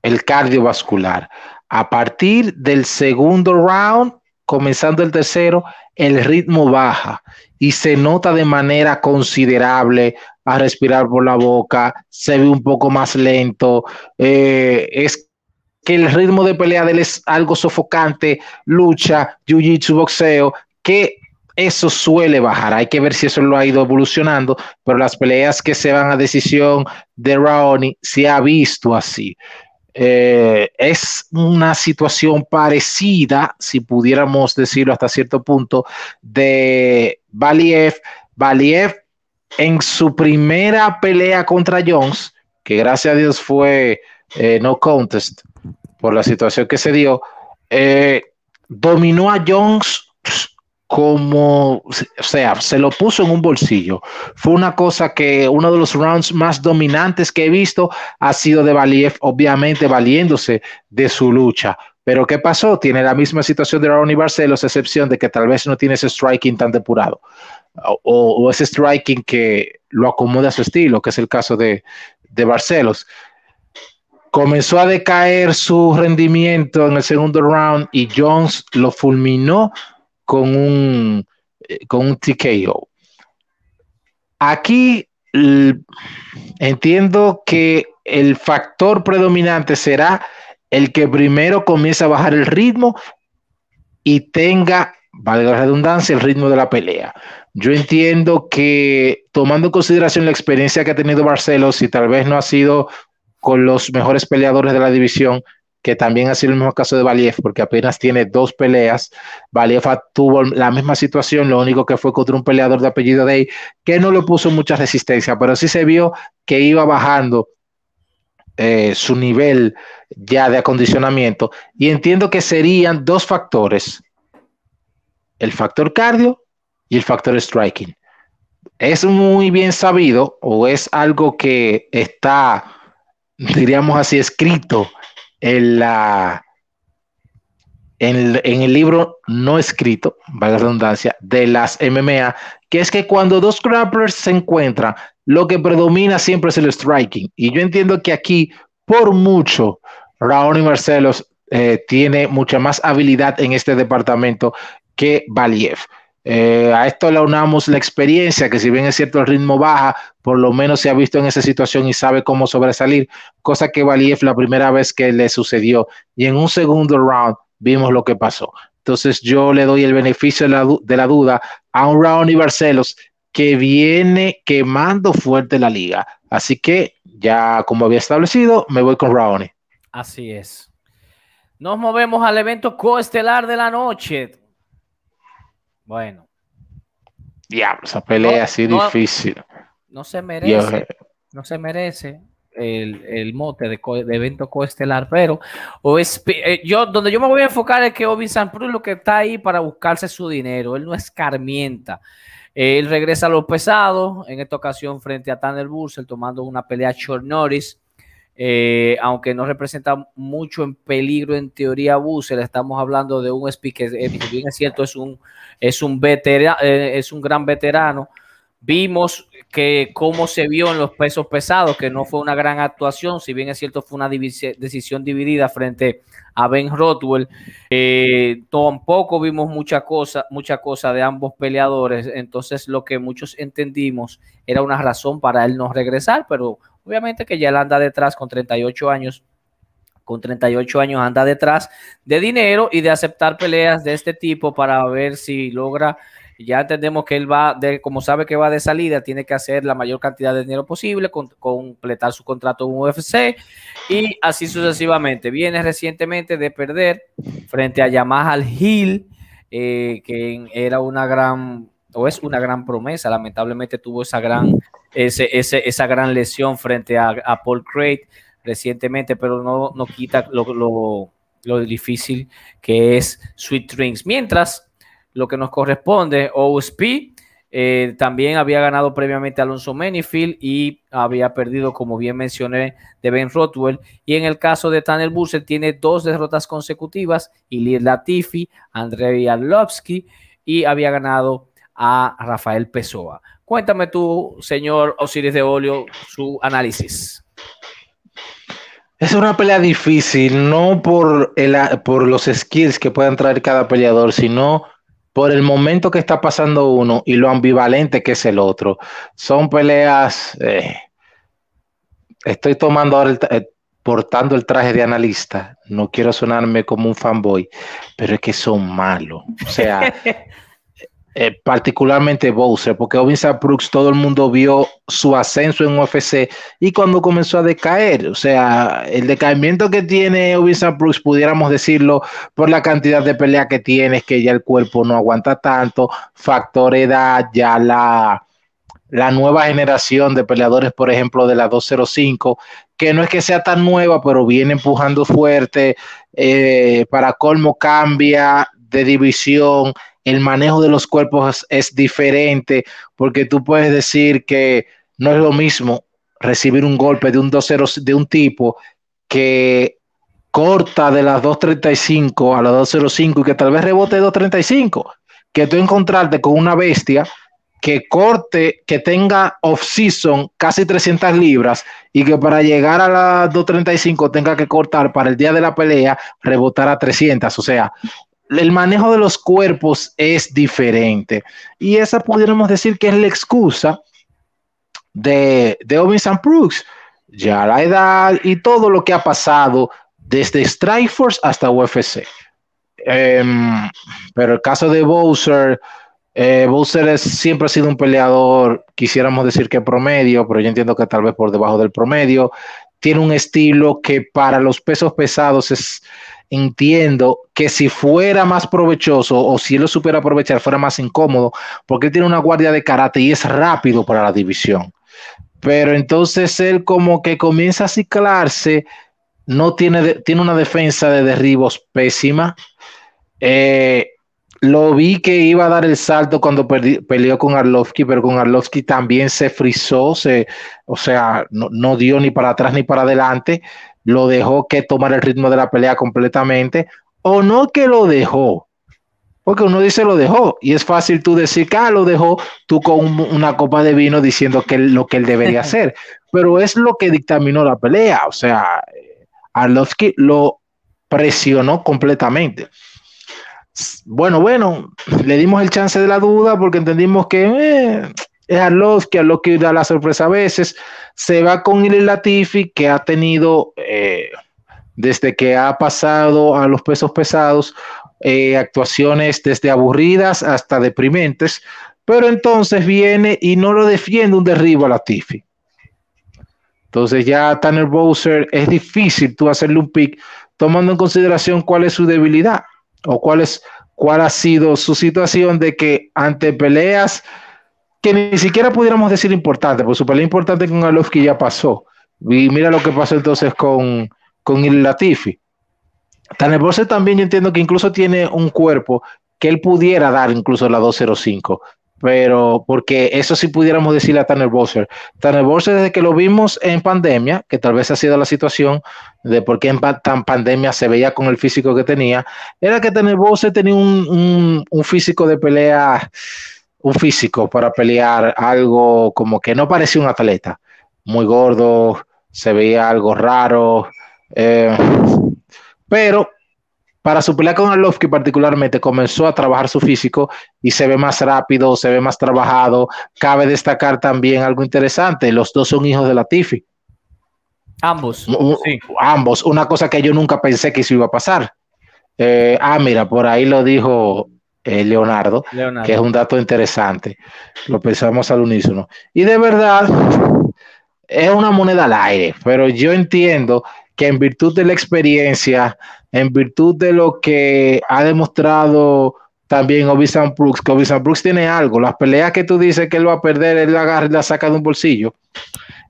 el cardiovascular. A partir del segundo round, comenzando el tercero, el ritmo baja y se nota de manera considerable a respirar por la boca, se ve un poco más lento, eh, es que el ritmo de pelea de él es algo sofocante, lucha, jiu-jitsu, boxeo, que eso suele bajar. Hay que ver si eso lo ha ido evolucionando, pero las peleas que se van a decisión de Raoni se ha visto así. Eh, es una situación parecida, si pudiéramos decirlo hasta cierto punto, de Valiev. Valiev en su primera pelea contra Jones, que gracias a Dios fue eh, no contest por la situación que se dio, eh, dominó a Jones como, o sea, se lo puso en un bolsillo. Fue una cosa que uno de los rounds más dominantes que he visto ha sido de Valiev, obviamente valiéndose de su lucha. Pero ¿qué pasó? Tiene la misma situación de Ronnie Barcelos, excepción de que tal vez no tiene ese striking tan depurado. O, ese striking que lo acomoda a su estilo, que es el caso de, de Barcelos comenzó a decaer su rendimiento en el segundo round y Jones lo fulminó con un, eh, con un TKO. Aquí entiendo que el factor predominante será el que primero comienza a bajar el ritmo y tenga, valga la redundancia, el ritmo de la pelea. Yo entiendo que tomando en consideración la experiencia que ha tenido Barcelos y tal vez no ha sido con los mejores peleadores de la división, que también ha sido el mismo caso de Valiev, porque apenas tiene dos peleas. Valiev tuvo la misma situación, lo único que fue contra un peleador de apellido Day, que no le puso mucha resistencia, pero sí se vio que iba bajando eh, su nivel ya de acondicionamiento. Y entiendo que serían dos factores, el factor cardio y el factor striking. Es muy bien sabido o es algo que está, diríamos así, escrito en, la, en, el libro no escrito, valga la redundancia, de las MMA, que es que cuando dos grapplers se encuentran, lo que predomina siempre es el striking. Y yo entiendo que aquí, por mucho, Raúl y Marcelos eh, tiene mucha más habilidad en este departamento que Valiev. Eh, a esto le unamos la experiencia, que si bien es cierto el ritmo baja, por lo menos se ha visto en esa situación y sabe cómo sobresalir, cosa que Valiev la primera vez que le sucedió. Y en un segundo round vimos lo que pasó. Entonces yo le doy el beneficio de la, duda a un Raoni Barcelos que viene quemando fuerte la liga. Así que ya como había establecido, me voy con Raoni. Así es. Nos movemos al evento coestelar de la noche. Bueno. Diablo, esa pelea así difícil. No se merece. no se merece. el, mote de, evento coestelar, pero eh, yo donde yo me voy a enfocar es que Obi San lo que está ahí para buscarse su dinero, él no escarmienta. Él regresa a los pesados, en esta ocasión frente a Tanner Bursell, tomando una pelea short Norris. Eh, aunque no representa mucho en peligro en teoría Bussell, estamos hablando de un speaker, que bien es cierto, es un, es un, es un gran veterano, Vimos que cómo se vio en los pesos pesados, que no fue una gran actuación, si bien es cierto fue una decisión dividida frente a Ben Rothwell, eh, tampoco vimos mucha cosa, mucha cosa de ambos peleadores, entonces lo que muchos entendimos era una razón para él no regresar, pero obviamente que ya él anda detrás con 38 años, con 38 años anda detrás de dinero y de aceptar peleas de este tipo para ver si logra ya entendemos que él va, de, como sabe que va de salida, tiene que hacer la mayor cantidad de dinero posible, completar su contrato en UFC y así sucesivamente. Viene recientemente de perder frente a Yamaha Hill, eh, que era una gran, o es una gran promesa. Lamentablemente tuvo esa gran, ese, esa gran lesión frente a, Paul Craig recientemente, pero no, no quita lo, lo, lo difícil que es Sweet Drinks. Mientras lo que nos corresponde. OSP eh, también había ganado previamente Alonso Menifield y había perdido, como bien mencioné, de Ben Rothwell. Y en el caso de Tanner Busse tiene dos derrotas consecutivas, Ilir Latifi, Andrei Arlovsky y había ganado a Rafael Pessoa. Cuéntame tú, señor Osiris de Olio, su análisis. Es una pelea difícil, no por, el, por los skills que puedan traer cada peleador, sino por el momento que está pasando uno y lo ambivalente que es el otro. Son peleas. Eh, estoy tomando ahora el, eh, portando el traje de analista. No quiero sonarme como un fanboy, pero es que son malos. O sea, <laughs> Eh, particularmente Bowser, porque Ovinsa Brooks todo el mundo vio su ascenso en UFC y cuando comenzó a decaer, o sea, el decaimiento que tiene Ovinsa Brooks, pudiéramos decirlo, por la cantidad de pelea que tiene, que ya el cuerpo no aguanta tanto, factor edad, ya la, la nueva generación de peleadores, por ejemplo, de la 205, que no es que sea tan nueva, pero viene empujando fuerte, eh, para colmo cambia de división, el manejo de los cuerpos es, diferente, porque tú puedes decir que no es lo mismo recibir un golpe de un 2-0 de un tipo que corta de las 2.35 a las 2.05 y que tal vez rebote 2.35, que tú encontrarte con una bestia que corte, que tenga off-season casi 300 libras y que para llegar a las 2.35 tenga que cortar para el día de la pelea, rebotar a 300. O sea, el manejo de los cuerpos es diferente. Y esa pudiéramos decir que es la excusa de, de Ovin Brooks. Ya la edad y todo lo que ha pasado desde Strikeforce hasta UFC. Em, pero el caso de Bowser, eh, Bowser siempre ha sido un peleador, quisiéramos decir que promedio, pero yo entiendo que tal vez por debajo del promedio. Tiene un estilo que para los pesos pesados es, entiendo que si fuera más provechoso o si él lo supiera aprovechar, fuera más incómodo, porque él tiene una guardia de karate y es rápido para la división. Pero entonces él como que comienza a ciclarse, no tiene, tiene una defensa de derribos pésima. Eh, lo vi que iba a dar el salto cuando peleó con Arlovsky, pero con Arlovsky también se frizó, se, o sea, no, no, dio ni para atrás ni para adelante lo dejó que tomar el ritmo de la pelea completamente, o no que lo dejó, porque uno dice lo dejó, y es fácil tú decir que ah, lo dejó tú con una copa de vino diciendo que lo que él debería <laughs> hacer, pero es lo que dictaminó la pelea, o sea, Arlovsky lo presionó completamente. Bueno, bueno, le dimos el chance de la duda porque entendimos que eh, es Arlovsky, Arlovsky da la sorpresa a veces, se va con el Latifi, que ha tenido, eh, desde que ha pasado a los pesos pesados, eh, actuaciones desde aburridas hasta deprimentes, pero entonces viene y no lo defiende un derribo a Latifi. Entonces ya Tanner Bowser es difícil tú hacerle un pick tomando en consideración cuál es su debilidad o cuál es cuál ha sido su situación de que ante peleas que ni siquiera pudiéramos decir importante, porque su importante con Arlovsky ya pasó, Y mira lo que pasó entonces con, con el Latifi. Tanner Boser también yo entiendo que incluso tiene un cuerpo que él pudiera dar incluso la 205, pero porque eso sí pudiéramos decirle a Tanner Boser. Tanner Boser desde que lo vimos en pandemia, que tal vez ha sido la situación de por qué en tan pandemia se veía con el físico que tenía, era que Tanner Boser tenía un, un físico de pelea, un físico para pelear algo como que no parecía un atleta, muy gordo, se veía algo raro, eh, pero para su pelea con Arlovsky particularmente comenzó a trabajar su físico y se ve más rápido, se ve más trabajado. Cabe destacar también algo interesante, los dos son hijos de Latifi. Ambos. Sí. Ambos, una cosa que yo nunca pensé que eso iba a pasar. Eh, ah, mira, por ahí lo dijo eh, Leonardo, Leonardo, que es un dato interesante. Lo pensamos al unísono. Y de verdad, es una moneda al aire, pero yo entiendo que en virtud de la experiencia, en virtud de lo que ha demostrado también Obisan Brooks, que Obisan Brooks tiene algo, las peleas que tú dices que él va a perder, él la agarra y la saca de un bolsillo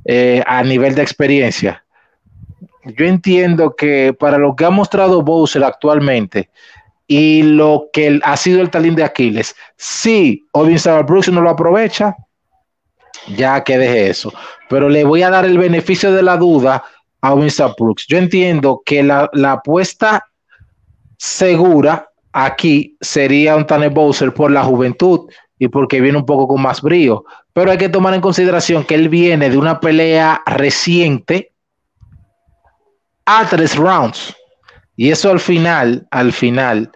eh, a nivel de experiencia. Yo entiendo que para lo que ha mostrado Bowser actualmente y lo que ha sido el talín de Aquiles, si Obisan Brooks no lo aprovecha, ya que deje eso. Pero le voy a dar el beneficio de la duda a Winston Brooks. Yo entiendo que la, apuesta segura aquí sería un Tanner Bowser por la juventud y porque viene un poco con más brío. Pero hay que tomar en consideración que él viene de una pelea reciente a tres rounds. Y eso al final, al final,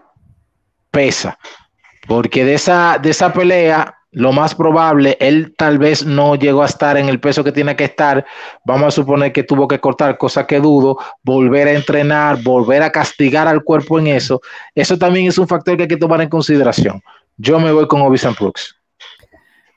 pesa. Porque de esa, de esa pelea lo más probable, él tal vez no llegó a estar en el peso que tiene que estar. Vamos a suponer que tuvo que cortar, cosa que dudo, volver a entrenar, volver a castigar al cuerpo en eso. Eso también es un factor que hay que tomar en consideración. Yo me voy con Obisan Brooks.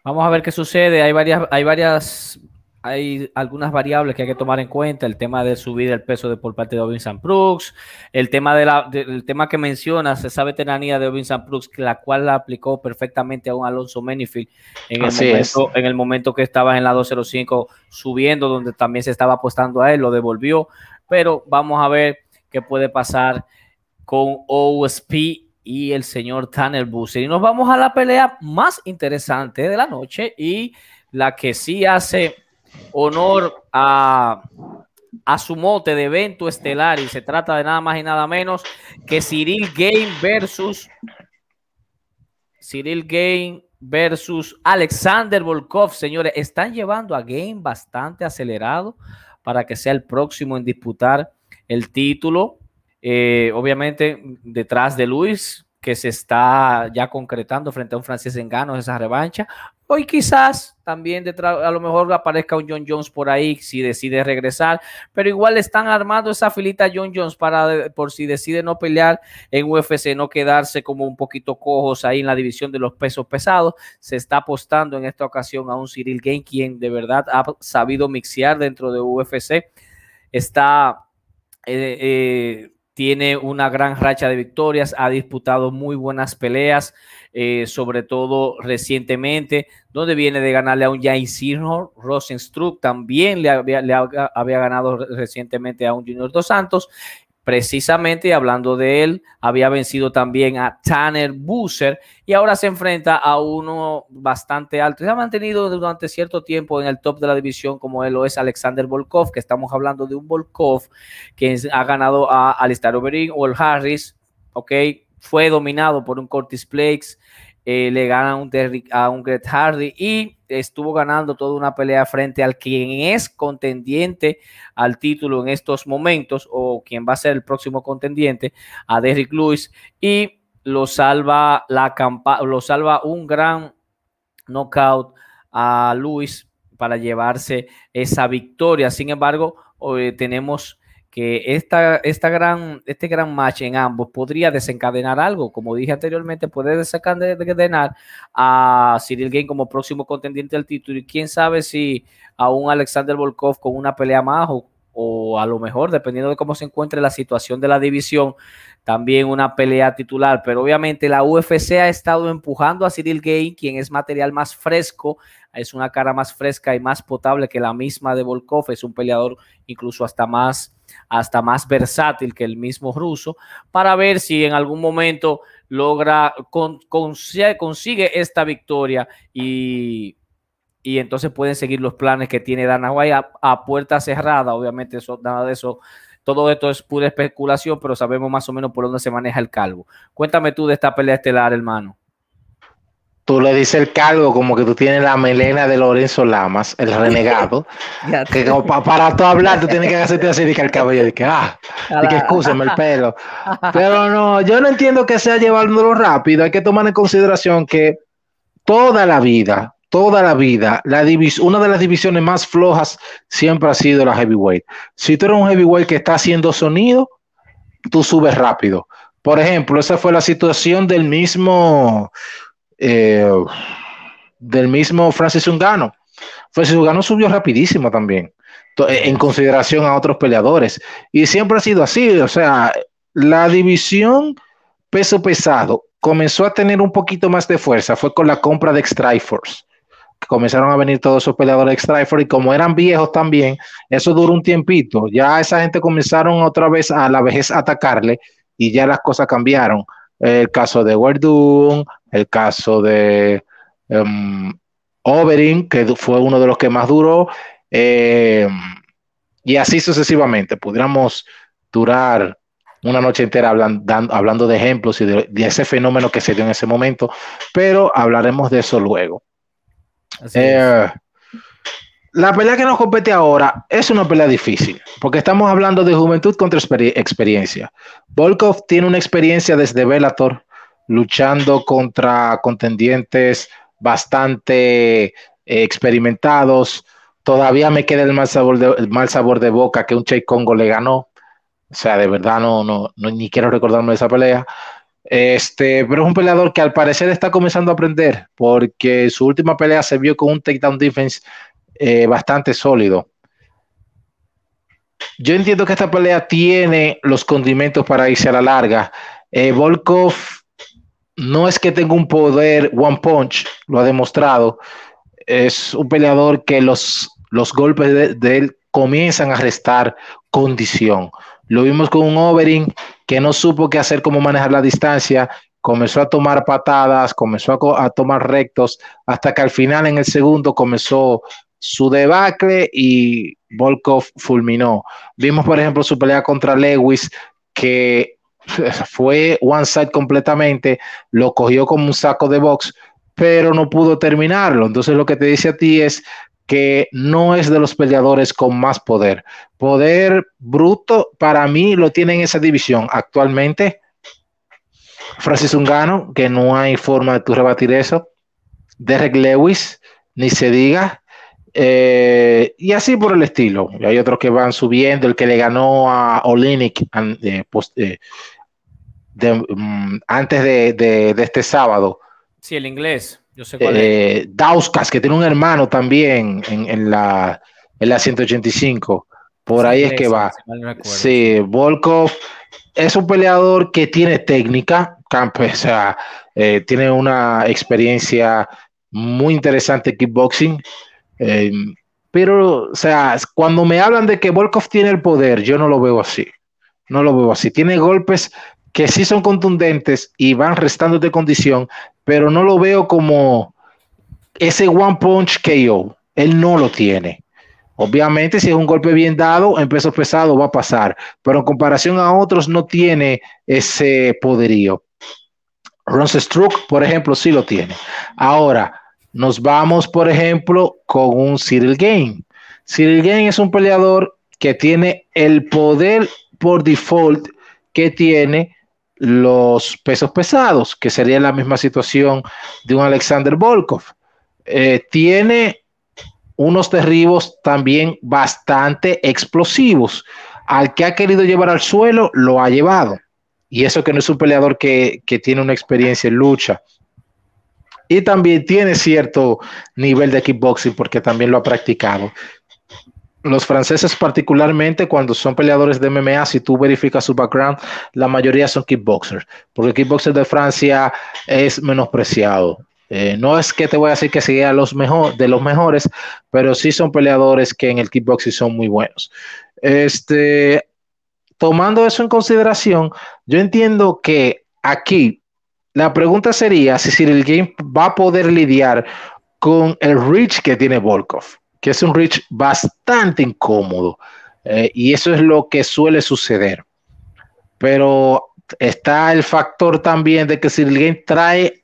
Vamos a ver qué sucede. Hay varias, hay varias hay algunas variables que hay que tomar en cuenta, el tema de subir el peso de por parte de Ovin Brooks, el tema de la, tema que mencionas, esa veteranía de Ovin Brooks, la cual la aplicó perfectamente a un Alonso Menifield en el, momento, en el momento que estaba en la 205 subiendo, donde también se estaba apostando a él, lo devolvió, pero vamos a ver qué puede pasar con OSP y el señor Tanner Busser. Y nos vamos a la pelea más interesante de la noche y la que sí hace honor a, su mote de evento estelar y se trata de nada más y nada menos que Cyril Game versus Cyril Game versus Alexander Volkov, señores, están llevando a Game bastante acelerado para que sea el próximo en disputar el título. Eh, obviamente, detrás de Luis, que se está ya concretando frente a un francés en ganos esa revancha. Hoy quizás también detrás, a lo mejor aparezca un John Jones por ahí si decide regresar, pero igual están armando esa filita John Jones para por si decide no pelear en UFC, no quedarse como un poquito cojos ahí en la división de los pesos pesados. Se está apostando en esta ocasión a un Cyril Gain, quien de verdad ha sabido mixear dentro de UFC. Está eh, eh, tiene una gran racha de victorias, ha disputado muy buenas peleas, eh, sobre todo recientemente, donde viene de ganarle a un Jain Sirnor, Rosenstruck también le había, le había ganado recientemente a un Junior Dos Santos, Precisamente hablando de él, había vencido también a Tanner Busser y ahora se enfrenta a uno bastante alto. Se ha mantenido durante cierto tiempo en el top de la división, como él lo es Alexander Volkov, que estamos hablando de un Volkov que ha ganado a Alistair Overeem o el Harris, ok, fue dominado por un Curtis Plakes, eh, le gana un, a un Gret Hardy y estuvo ganando toda una pelea frente al quien es contendiente al título en estos momentos o quien va a ser el próximo contendiente, a Derrick Lewis, y lo salva, la lo salva un gran knockout a Lewis para llevarse esa victoria. Sin embargo, hoy tenemos que esta, esta gran, este gran match en ambos podría desencadenar algo. Como dije anteriormente, puede desencadenar a Cyril Game como próximo contendiente al título. Y quién sabe si a un Alexander Volkov con una pelea más o o a lo mejor, dependiendo de cómo se encuentre la situación de la división, también una pelea titular. Pero obviamente la UFC ha estado empujando a Cyril Gay, quien es material más fresco, es una cara más fresca y más potable que la misma de Volkov, es un peleador incluso hasta más, hasta más versátil que el mismo ruso, para ver si en algún momento logra, consigue esta victoria y y entonces pueden seguir los planes que tiene Dana White a, puerta cerrada. Obviamente, eso, nada de eso, todo esto es pura especulación, pero sabemos más o menos por dónde se maneja el calvo. Cuéntame tú de esta pelea estelar, hermano. Tú le dices el calvo como que tú tienes la melena de Lorenzo Lamas, el <laughs> renegado. <laughs> que para tú hablar, tú tienes que hacerte así, que el cabello, que, ah, <laughs> de que el pelo. Pero no, yo no entiendo que sea llevándolo rápido. Hay que tomar en consideración que toda la vida, toda la vida, la una de las divisiones más flojas siempre ha sido la heavyweight. Si tú eres un heavyweight que está haciendo sonido, tú subes rápido. Por ejemplo, esa fue la situación del mismo, eh, del mismo Francis Ungano. Francis Ungano subió rapidísimo también, en consideración a otros peleadores. Y siempre ha sido así, o sea, la división peso pesado comenzó a tener un poquito más de fuerza, fue con la compra de Strikeforce comenzaron a venir todos esos peleadores extra y como eran viejos también, eso duró un tiempito. Ya esa gente comenzaron otra vez a la vejez a atacarle y ya las cosas cambiaron. El caso de Werdun, el caso de um, que fue uno de los que más duró, em, y así sucesivamente. Pudiéramos durar una noche entera hablando, de ejemplos y de, ese fenómeno que se dio en ese momento, pero hablaremos de eso luego. Eh, la pelea que nos compete ahora es una pelea difícil, porque estamos hablando de juventud contra experiencia. Volkov tiene una experiencia desde Bellator, luchando contra contendientes bastante eh, experimentados. Todavía me queda el mal sabor de, boca que un Che Congo le ganó. O sea, de verdad no, no, no, ni quiero recordarme de esa pelea. Este, pero es un peleador que al parecer está comenzando a aprender, porque su última pelea se vio con un takedown defense eh, bastante sólido. Yo entiendo que esta pelea tiene los condimentos para irse a la larga. Eh, Volkov no es que tenga un poder one punch, lo ha demostrado. Es un peleador que los, los golpes de, él comienzan a restar condición. Lo vimos con un Overing que no supo qué hacer, cómo manejar la distancia, comenzó a tomar patadas, comenzó a, tomar rectos, hasta que al final en el segundo comenzó su debacle y Volkov fulminó. Vimos, por ejemplo, su pelea contra Lewis, que <laughs> fue one side completamente, lo cogió como un saco de box, pero no pudo terminarlo. Entonces lo que te dice a ti es que no es de los peleadores con más poder. Poder bruto para mí lo tiene en esa división actualmente. Francis Ungano, que no hay forma de tú rebatir eso. Derek Lewis, ni se diga. Eh, y así por el estilo. Hay otros que van subiendo. El que le ganó a Olinik eh, eh, mm, antes de este sábado. Sí, el inglés. Yo sé eh, Dauskas, que tiene un hermano también en, la, en la 185. Por ahí es que va. sí, Volkov es un peleador que tiene técnica, <laughs> o sea, eh, tiene una experiencia muy interesante en kickboxing. Eh, pero, o sea, cuando me hablan de que Volkov tiene el poder, yo no lo veo así. No lo veo así. Tiene golpes que sí son contundentes y van restando de condición, pero no lo veo como ese one punch KO. Él no lo tiene. Obviamente, si es un golpe bien dado, en peso pesado va a pasar, pero en comparación a otros no tiene ese poderío. Ron Struck, por ejemplo, sí lo tiene. Ahora, nos vamos, por ejemplo, con un Cyril Game. Cyril Game es un peleador que tiene el poder por default que tiene los pesos pesados, que sería la misma situación de un Alexander Volkov. Eh, tiene unos derribos también bastante explosivos. Al que ha querido llevar al suelo, lo ha llevado. Y eso que no es un peleador que, que tiene una experiencia en lucha. Y también tiene cierto nivel de kickboxing porque también lo ha practicado. Los franceses particularmente cuando son peleadores de MMA, si tú verificas su background, la mayoría son kickboxers, porque el kickboxer de Francia es menospreciado. Eh, no es que te voy a decir que sea los mejor, de los mejores, pero sí son peleadores que en el kickboxing son muy buenos. Este, tomando eso en consideración, yo entiendo que aquí la pregunta sería si Cyril Game va a poder lidiar con el reach que tiene Volkov que es un reach bastante incómodo. Eh, y eso es lo que suele suceder. Pero está el factor también de que si alguien trae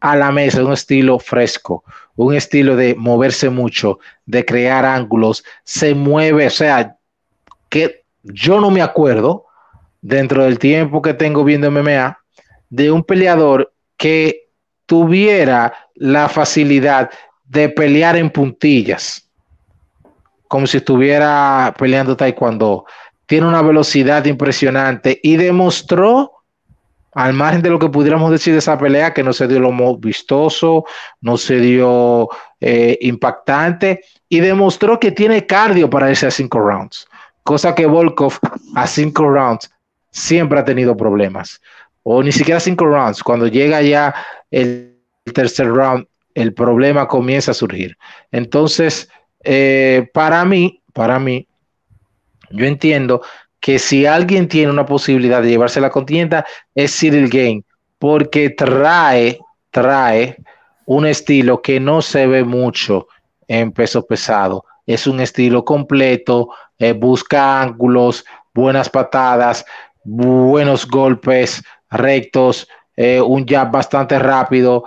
a la mesa un estilo fresco, un estilo de moverse mucho, de crear ángulos, se mueve, o sea, que yo no me acuerdo dentro del tiempo que tengo viendo MMA de un peleador que tuviera la facilidad de pelear en puntillas como si estuviera peleando taekwondo. Tiene una velocidad impresionante y demostró, al margen de lo que pudiéramos decir de esa pelea, que no se dio lo más vistoso, no se dio eh, impactante y demostró que tiene cardio para irse a cinco rounds, cosa que Volkov a cinco rounds siempre ha tenido problemas. O ni siquiera cinco rounds, cuando llega ya el tercer round, el problema comienza a surgir. Entonces, eh, para mí, para mí, yo entiendo que si alguien tiene una posibilidad de llevarse la contienda es Cyril Game, porque trae, trae un estilo que no se ve mucho en peso pesado. Es un estilo completo, eh, busca ángulos, buenas patadas, buenos golpes rectos, eh, un jab bastante rápido,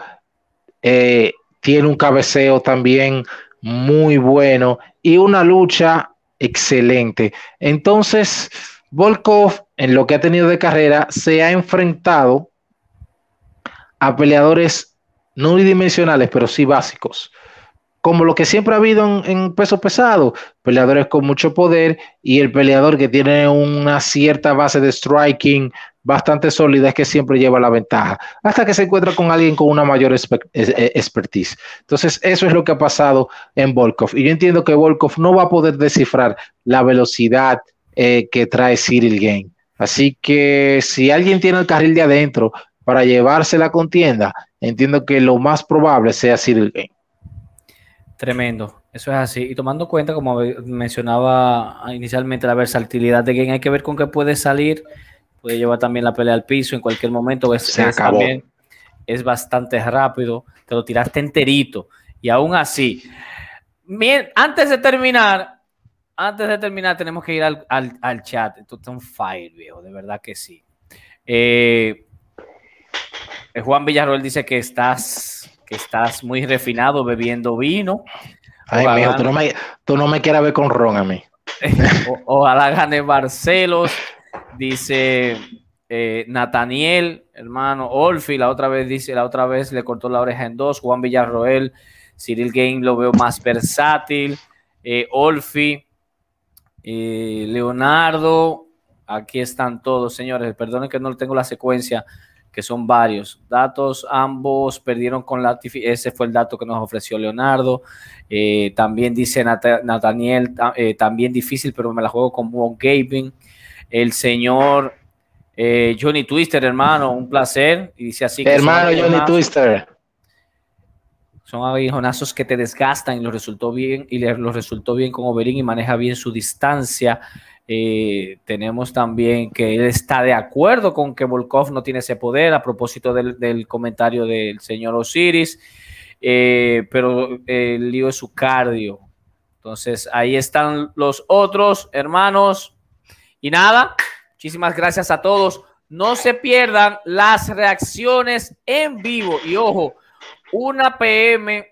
tiene un cabeceo también muy bueno y una lucha excelente. Entonces, Volkov, en lo que ha tenido de carrera, se ha enfrentado a peleadores no unidimensionales, pero sí básicos. Como lo que siempre ha habido en, peso pesado, peleadores con mucho poder y el peleador que tiene una cierta base de striking, bastante sólida es que siempre lleva la ventaja, hasta que se encuentra con alguien con una mayor eh, expertise. Entonces, eso es lo que ha pasado en Volkov. Y yo entiendo que Volkov no va a poder descifrar la velocidad eh, que trae Cyril Game. Así que si alguien tiene el carril de adentro para llevarse la contienda, entiendo que lo más probable sea Cyril Game. Tremendo, eso es así. Y tomando cuenta, como mencionaba inicialmente, la versatilidad de Game, hay que ver con qué puede salir puede llevar también la pelea al piso en cualquier momento. Es, Se acabó. También, es bastante rápido, te lo tiraste enterito. Y aún así, antes de terminar, antes de terminar, tenemos que ir al, al, chat. Esto está un fire, viejo, de verdad que sí. Eh, Juan Villarroel dice que estás, que estás muy refinado bebiendo vino. Ay, mijo, tú no, me, tú no me quieras ver con ron a mí. <laughs> ojalá gane Barcelos. Dice eh, Nathaniel, hermano, Olfi, la otra vez dice, la otra vez le cortó la oreja en dos, Juan Villarroel, Cyril Game lo veo más versátil, eh, Olfi, eh, Leonardo, aquí están todos, señores, perdonen que no tengo la secuencia, que son varios datos, ambos perdieron con la, ese fue el dato que nos ofreció Leonardo, también dice Nathaniel, también difícil, pero me la juego con Wong Gavin, el señor eh, Johnny Twister, hermano, un placer. Y dice así. hermano Johnny Twister. Son aguijonazos que te desgastan y los resultó bien y los resultó bien con Oberín y maneja bien su distancia. Eh, tenemos también que él está de acuerdo con que Volkov no tiene ese poder a propósito del, comentario del señor Osiris, eh, pero el lío es su cardio. Entonces ahí están los otros hermanos. Y nada, muchísimas gracias a todos. No se pierdan las reacciones en vivo. Y ojo, una PM,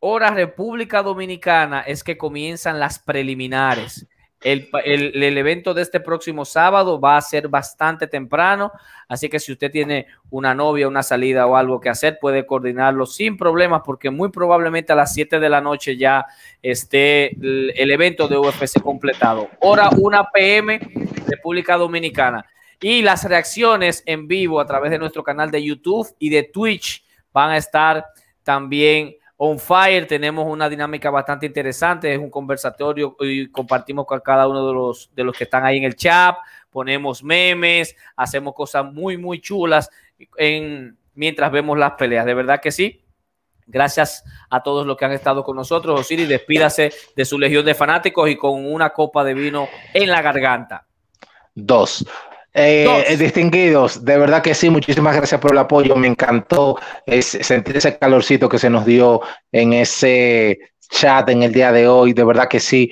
hora República Dominicana, es que comienzan las preliminares. El, evento de este próximo sábado va a ser bastante temprano, así que si usted tiene una novia, una salida o algo que hacer, puede coordinarlo sin problemas, porque muy probablemente a las 7 de la noche ya esté el, el evento de UFC completado. Hora 1 pm, República Dominicana. Y las reacciones en vivo a través de nuestro canal de YouTube y de Twitch van a estar también on fire, tenemos una dinámica bastante interesante, es un conversatorio y compartimos con cada uno de los, de los que están ahí en el chat, ponemos memes, hacemos cosas muy, muy chulas en, mientras vemos las peleas, de verdad que sí. Gracias a todos los que han estado con nosotros. Osiris, despídase de su legión de fanáticos y con una copa de vino en la garganta. Dos. Eh, distinguidos, de verdad que sí, muchísimas gracias por el apoyo. Me encantó sentir ese calorcito que se nos dio en ese chat en el día de hoy. De verdad que sí.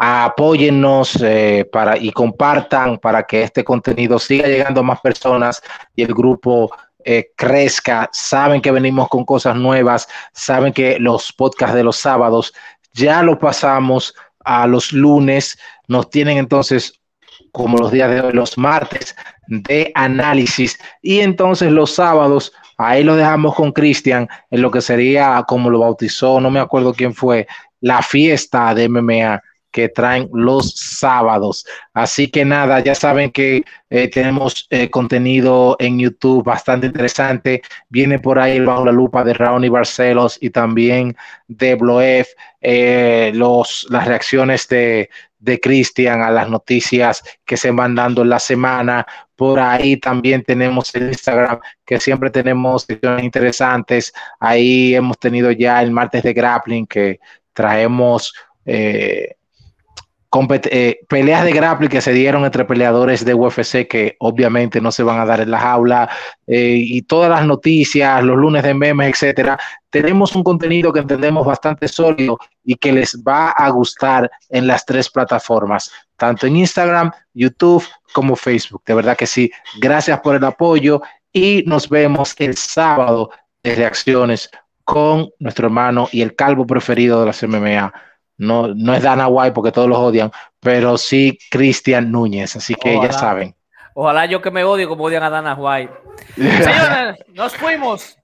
Apóyennos eh, para, y compartan para que este contenido siga llegando a más personas y el grupo eh, crezca. Saben que venimos con cosas nuevas. Saben que los podcasts de los sábados ya lo pasamos a los lunes. Nos tienen entonces como los días de hoy, los martes de análisis y entonces los sábados, ahí lo dejamos con Cristian en lo que sería como lo bautizó, no me acuerdo quién fue, la fiesta de MMA que traen los sábados. Así que nada, ya saben que eh, tenemos eh, contenido en YouTube bastante interesante. Viene por ahí bajo la lupa de Raoni Barcelos y también de Bloef, eh, los, las reacciones de, de Cristian a las noticias que se van dando la semana. Por ahí también tenemos el Instagram, que siempre tenemos secciones interesantes. Ahí hemos tenido ya el martes de grappling, que traemos eh, eh, peleas de grappling que se dieron entre peleadores de UFC que obviamente no se van a dar en la jaula eh, y todas las noticias, los lunes de memes, etcétera. Tenemos un contenido que entendemos bastante sólido y que les va a gustar en las tres plataformas, tanto en Instagram, YouTube como Facebook. De verdad que sí. Gracias por el apoyo y nos vemos el sábado de reacciones con nuestro hermano y el calvo preferido de las MMA. No, no es Dana White porque todos los odian, pero sí Cristian Núñez, así que ya saben. Ojalá yo que me odie como odian a Dana White. Señores, nos fuimos.